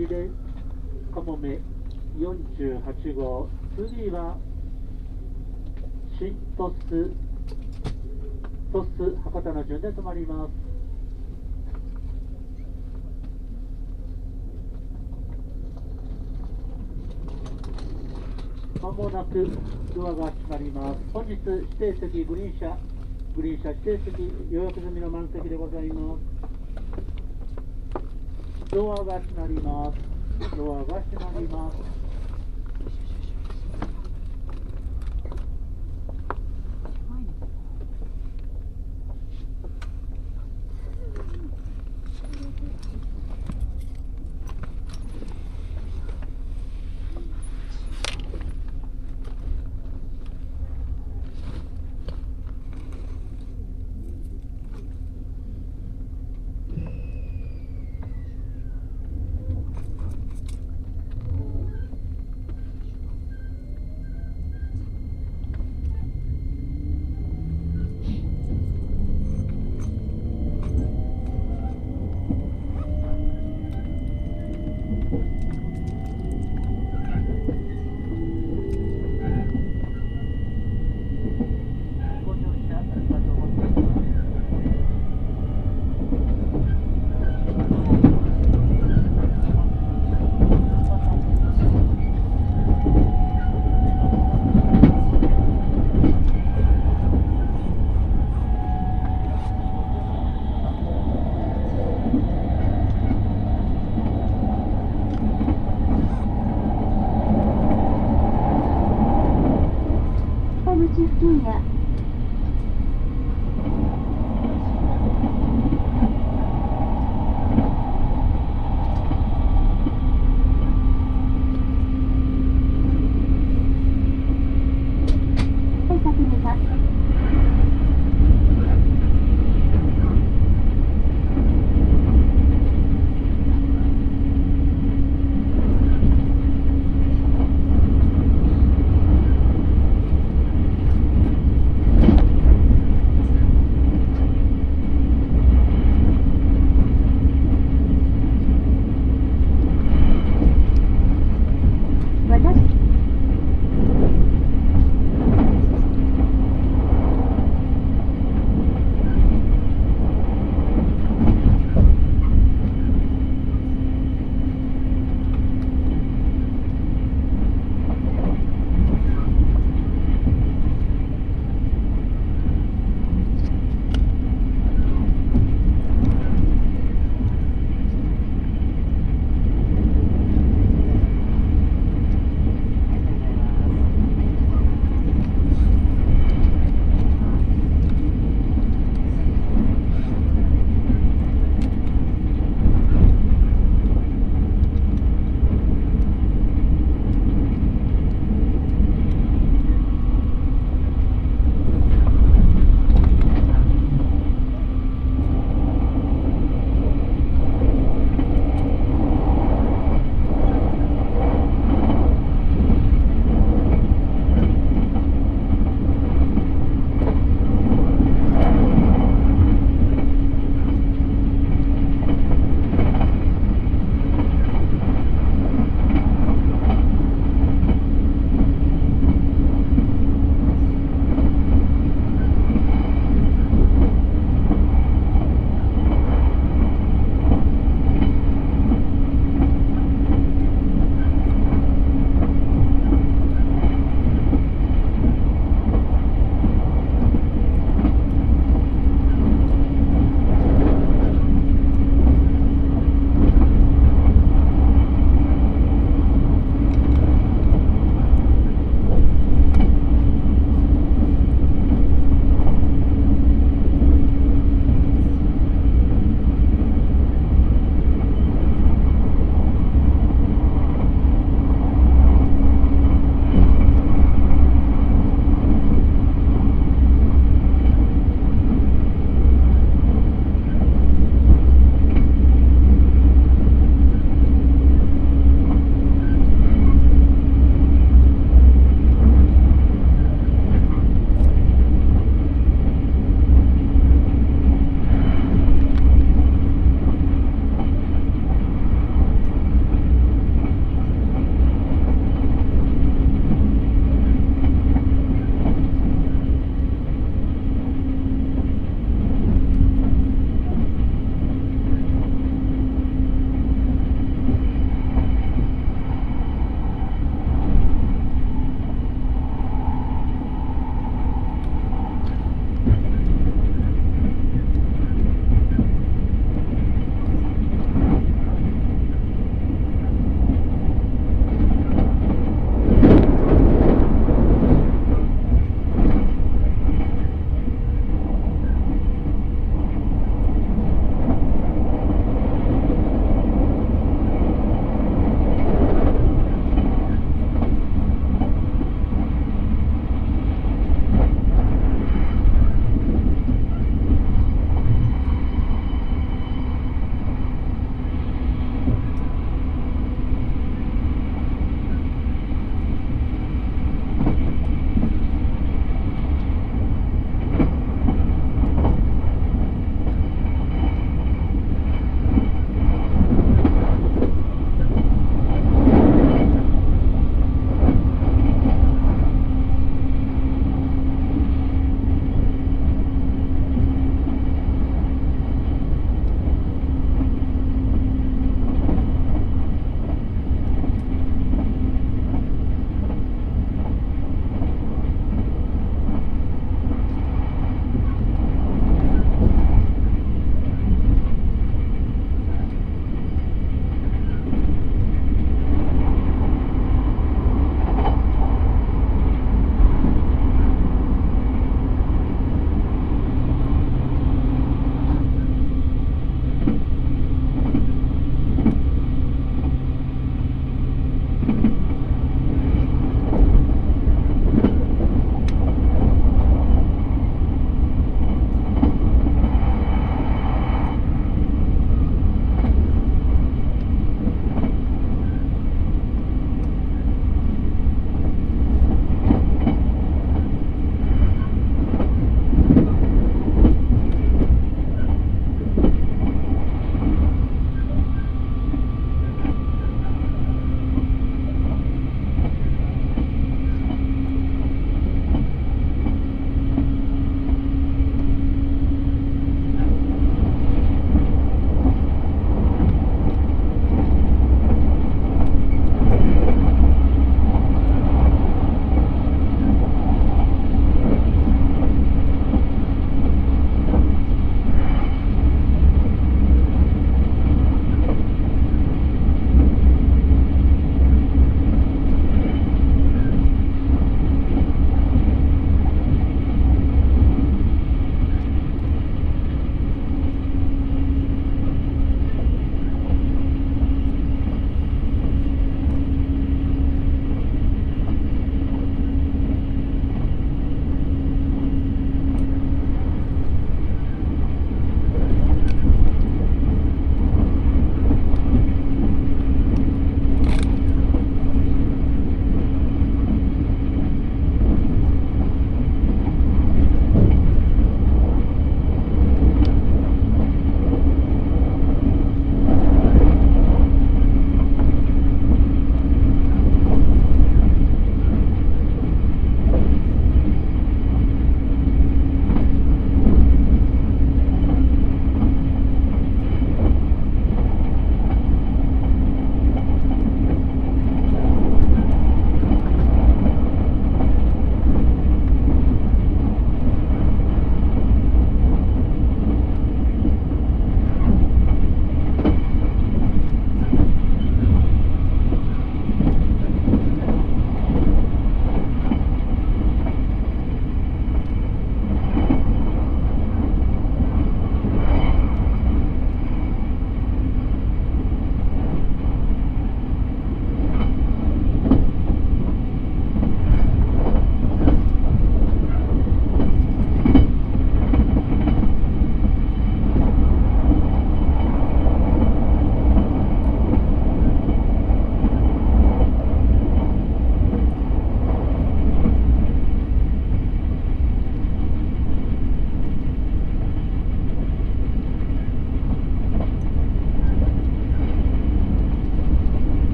リレカモメ48号。次は新トストス博多の順で止まります。まもなくドアが閉まります。本日指定席グリーン車。グリーン車指定席予約済みの満席でございます。ドアが閉まります。ドアが閉まります。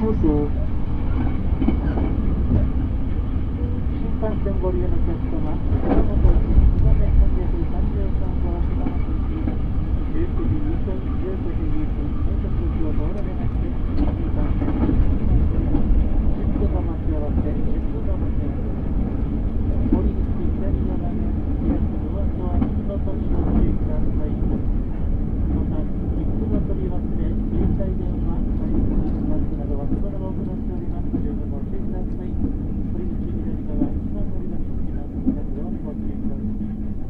Tosu. 新幹線ご利用のお客様、熊本市燕333号島の駅、19時2分、19時2分、到着時を通られまして、新幹線、10分の待ち合わせ、10分の待ち合わせ、降り口左側面、開くドアと足元にご注意ください。また、切符の取り忘れ、携帯電話、ッグなどはそのまま行っております。十分ご注意ください。堀口左側、一番乗り場に着きます。皆様にご注意ください。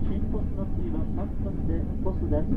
新ポスでボスです。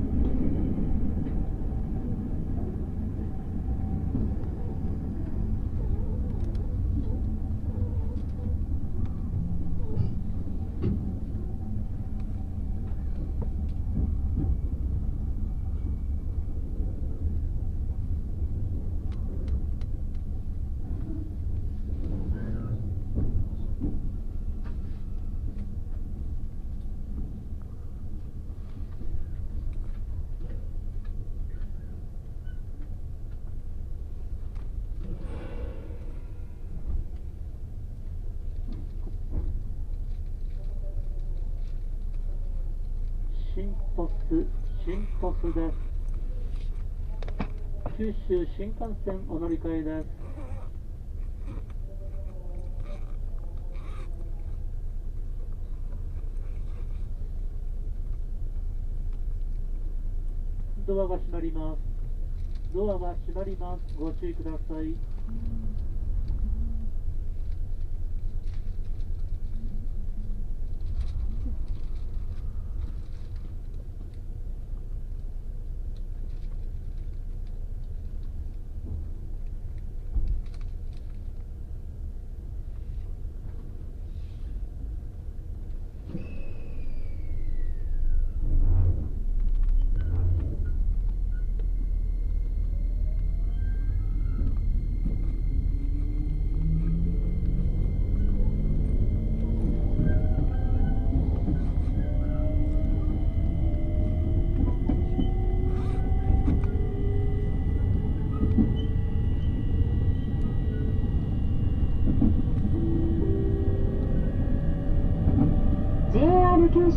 新鳥栖、新鳥栖です。九州新幹線お乗り換えです。ドアが閉まります。ドアが閉まります。ご注意ください。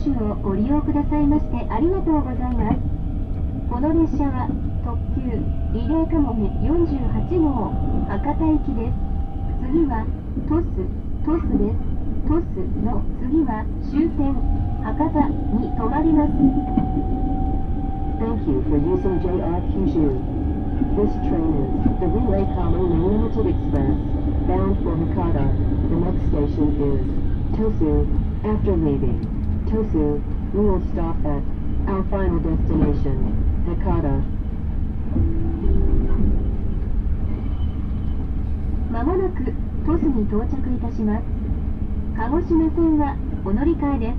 州をご利用くださいましてありがとうございますこの列車は特急リレーかもめ48号博多行きです次は鳥栖鳥栖です鳥栖の次は終点博多に停まります Thank you for using JR Kyushu. This train is the Relay Common Limited Express, bound for Hakata. The next station is Tosu. After leaving Tosu, we will stop at our final destination, Hakata. まもなく鳥栖に到着いたします鹿児島線はお乗り換えです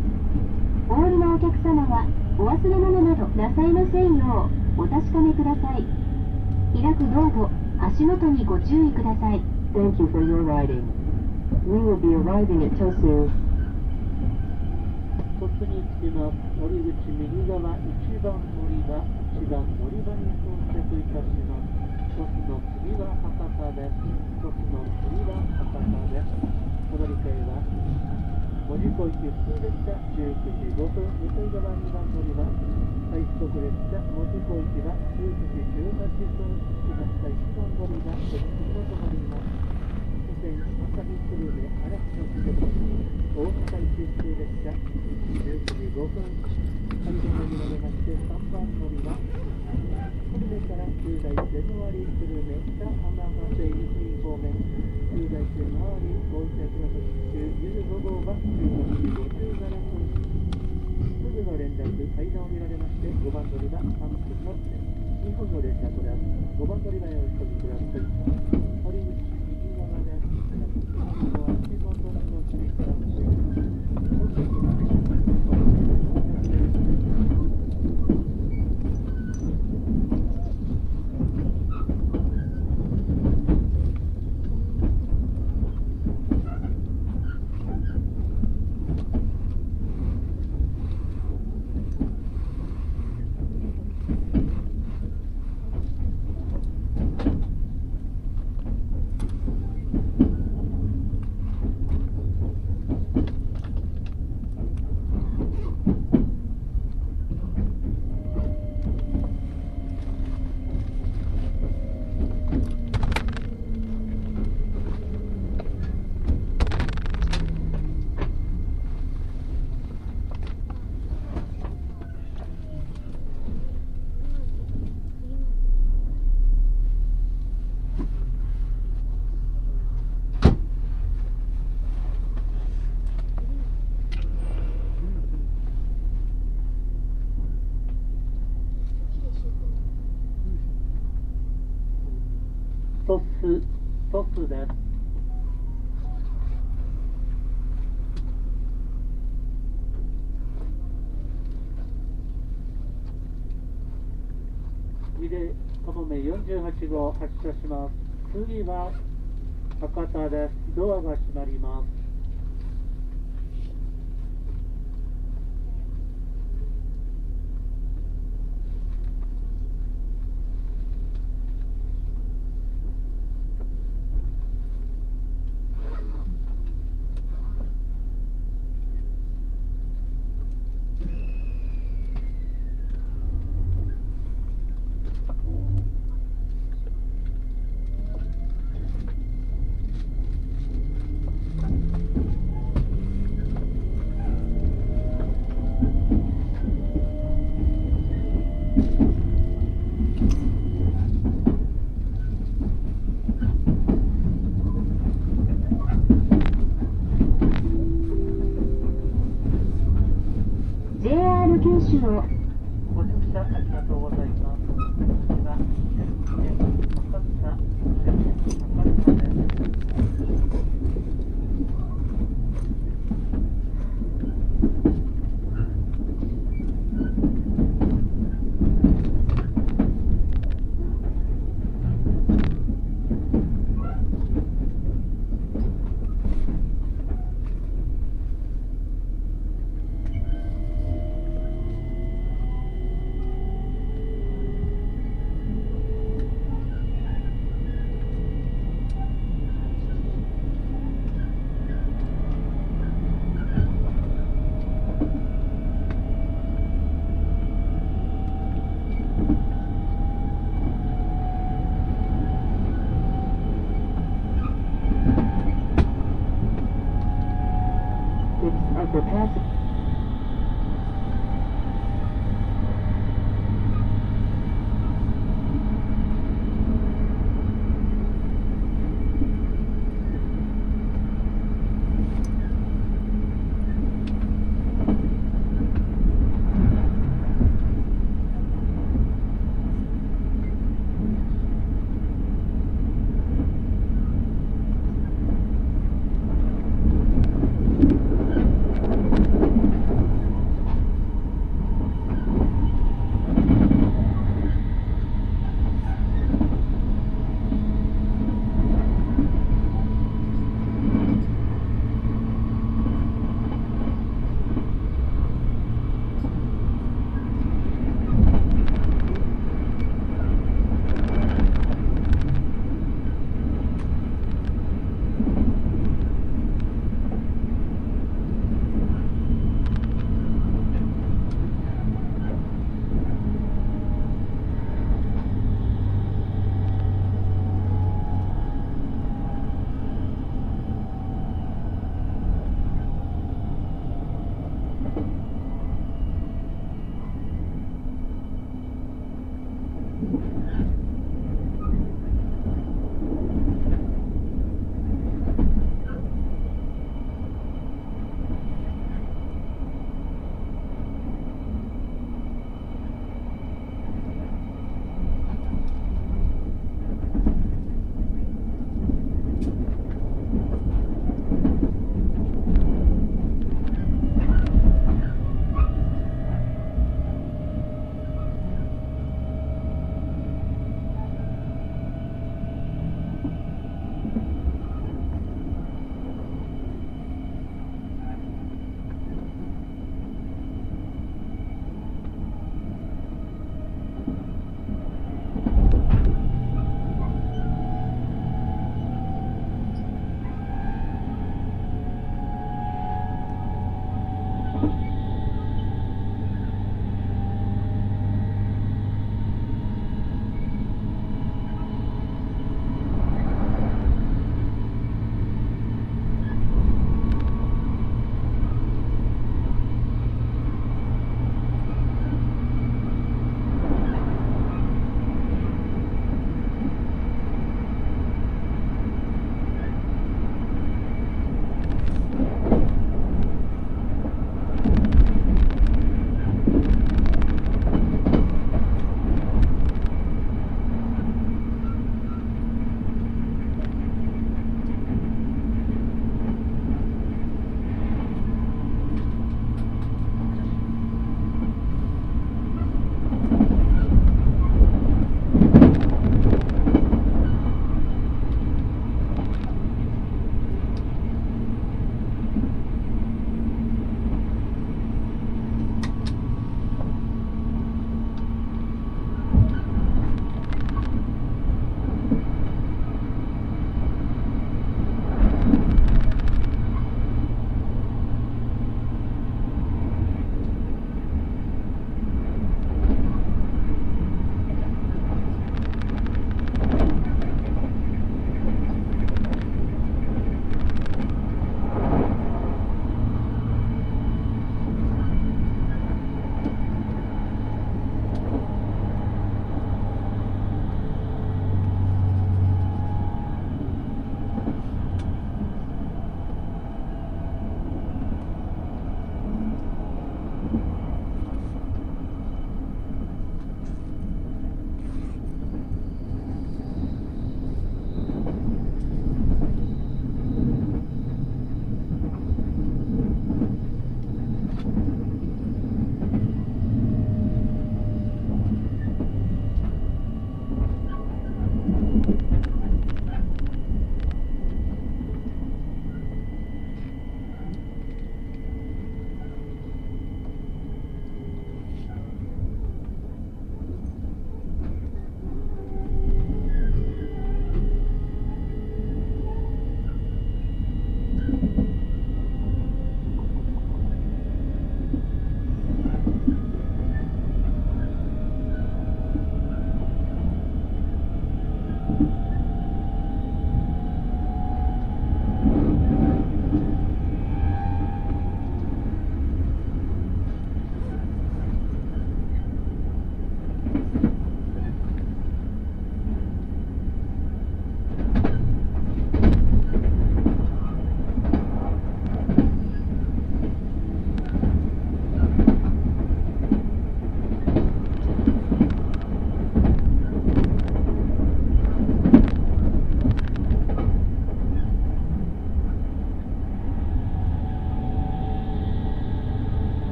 お降りのお客様はお忘れ物などなさいませんようお確かめください開くドアと足元にご注意ください Thank you for your riding. We will be arriving at Tosu 着きます。乗り口右側1番乗り場、1番乗り場に到着いたします。鳥栖の次は博多です。鳥栖の次は博多です。お乗り換えは、門司港行き普通列車19時5分、向かい側2番乗り場、快速列車門司港行きは19時18分、着きました1番乗り場、鳥栖に止まります。線朝日久留米嵐の地で大阪一周列車19時5分開業に乗れまして3番乗り場久留米から旧大線の割久留米北浜松井西方面旧大線の割大分駅の特急15号は15時57分すぐの連絡階段を見られまして5番乗り場3分の2本の連絡です5番乗り場へお急ぎください。Thank you. リレーかもめ48号発車します。次は博多です。ドアが閉まります。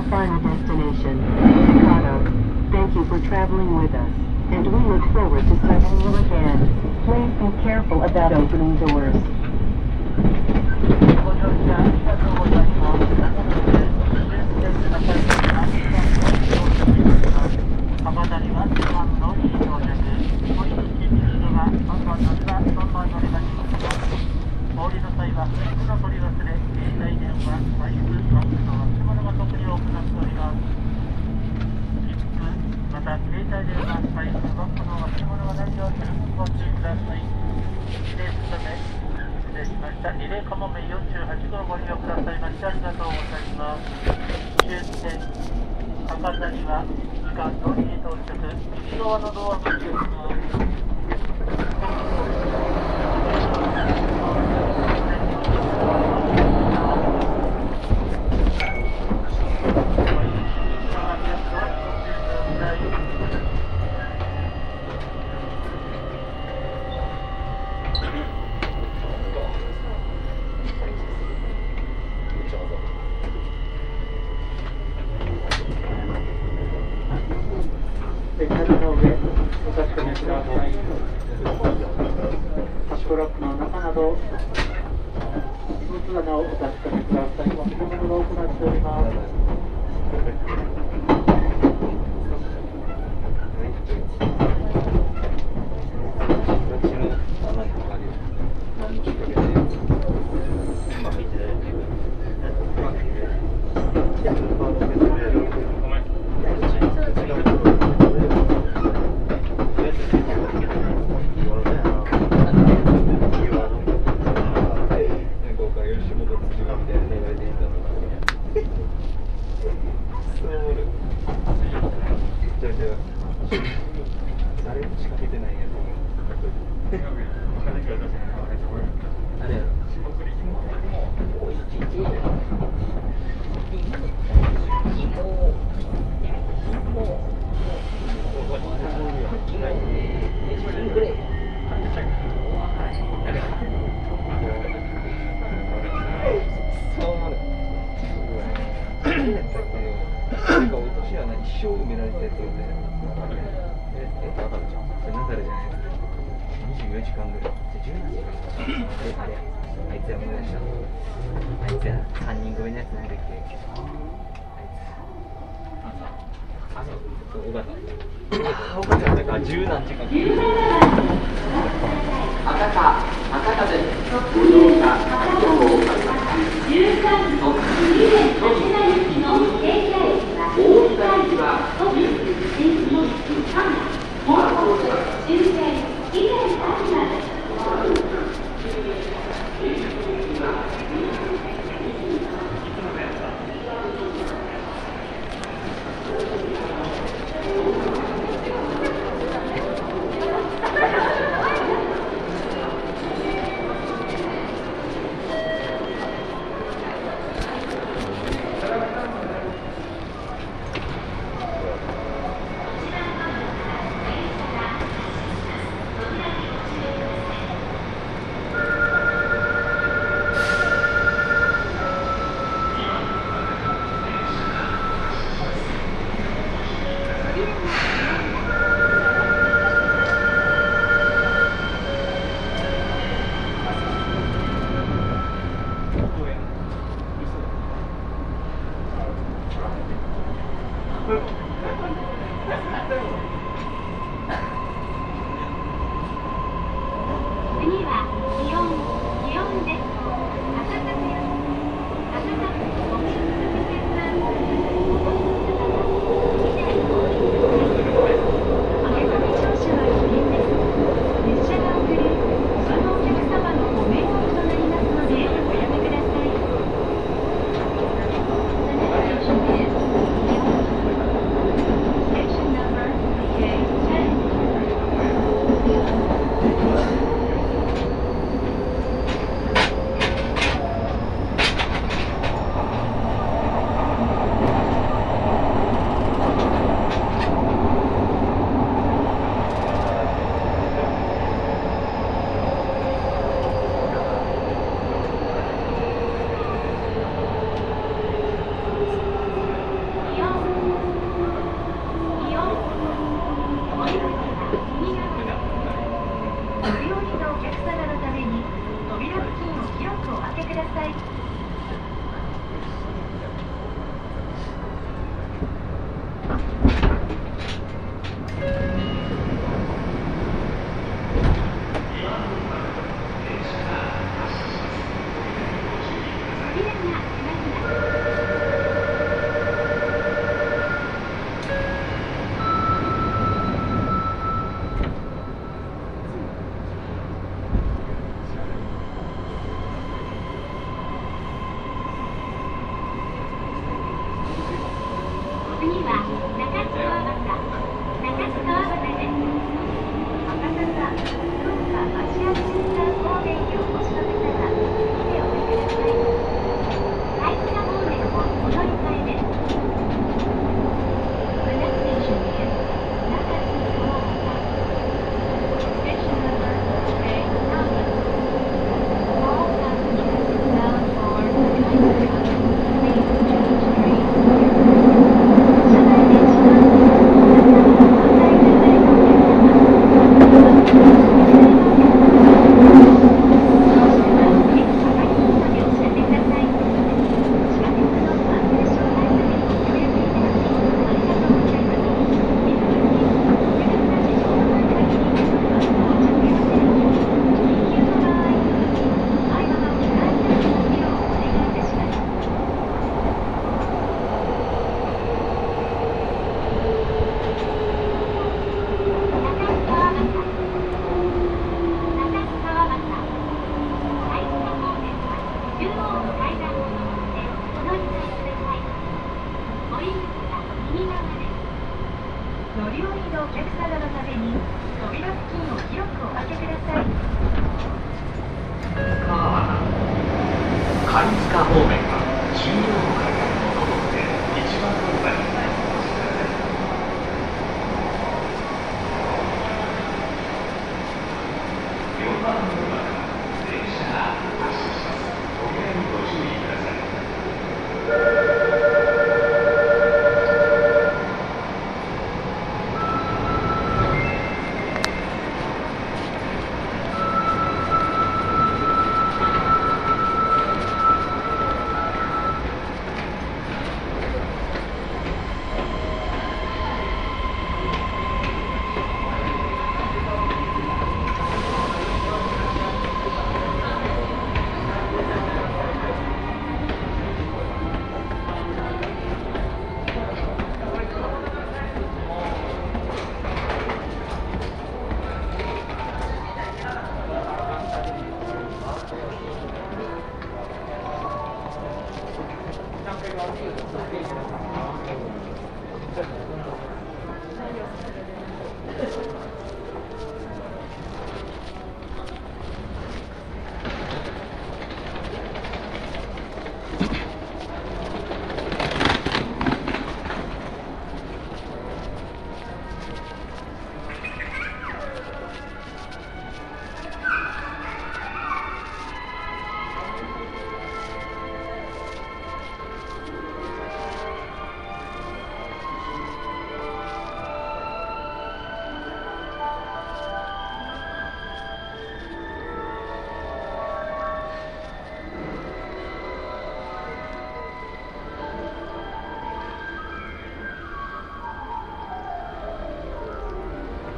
our final destination, Chicago. Thank you for traveling with us, and we look forward to serving you again. Please be careful about opening doors. Thank you. を行っております切符また携帯電話スパイスロックの忘れ物がないようにご注意ください失礼するため失礼しました。リレーかもめ48号ご利用くださいましてありがとうございます終点博多には時間通りに到着右側のドアが開きます。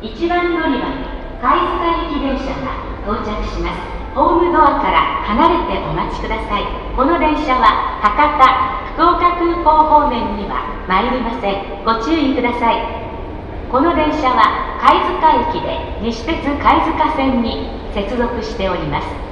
1番乗り場貝塚駅電車が到着します。ホームドアから離れてお待ちください。この電車は博多福岡空港方面には参りません。ご注意ください。この電車は貝塚駅で西鉄貝塚線に接続しております。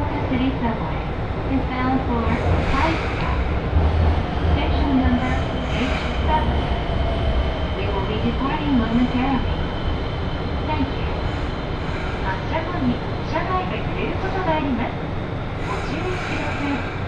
City Subway is bound for High Station number H7. We will be departing momentarily. Thank you. 発車後に車内で触れることがあります。ご注意ください。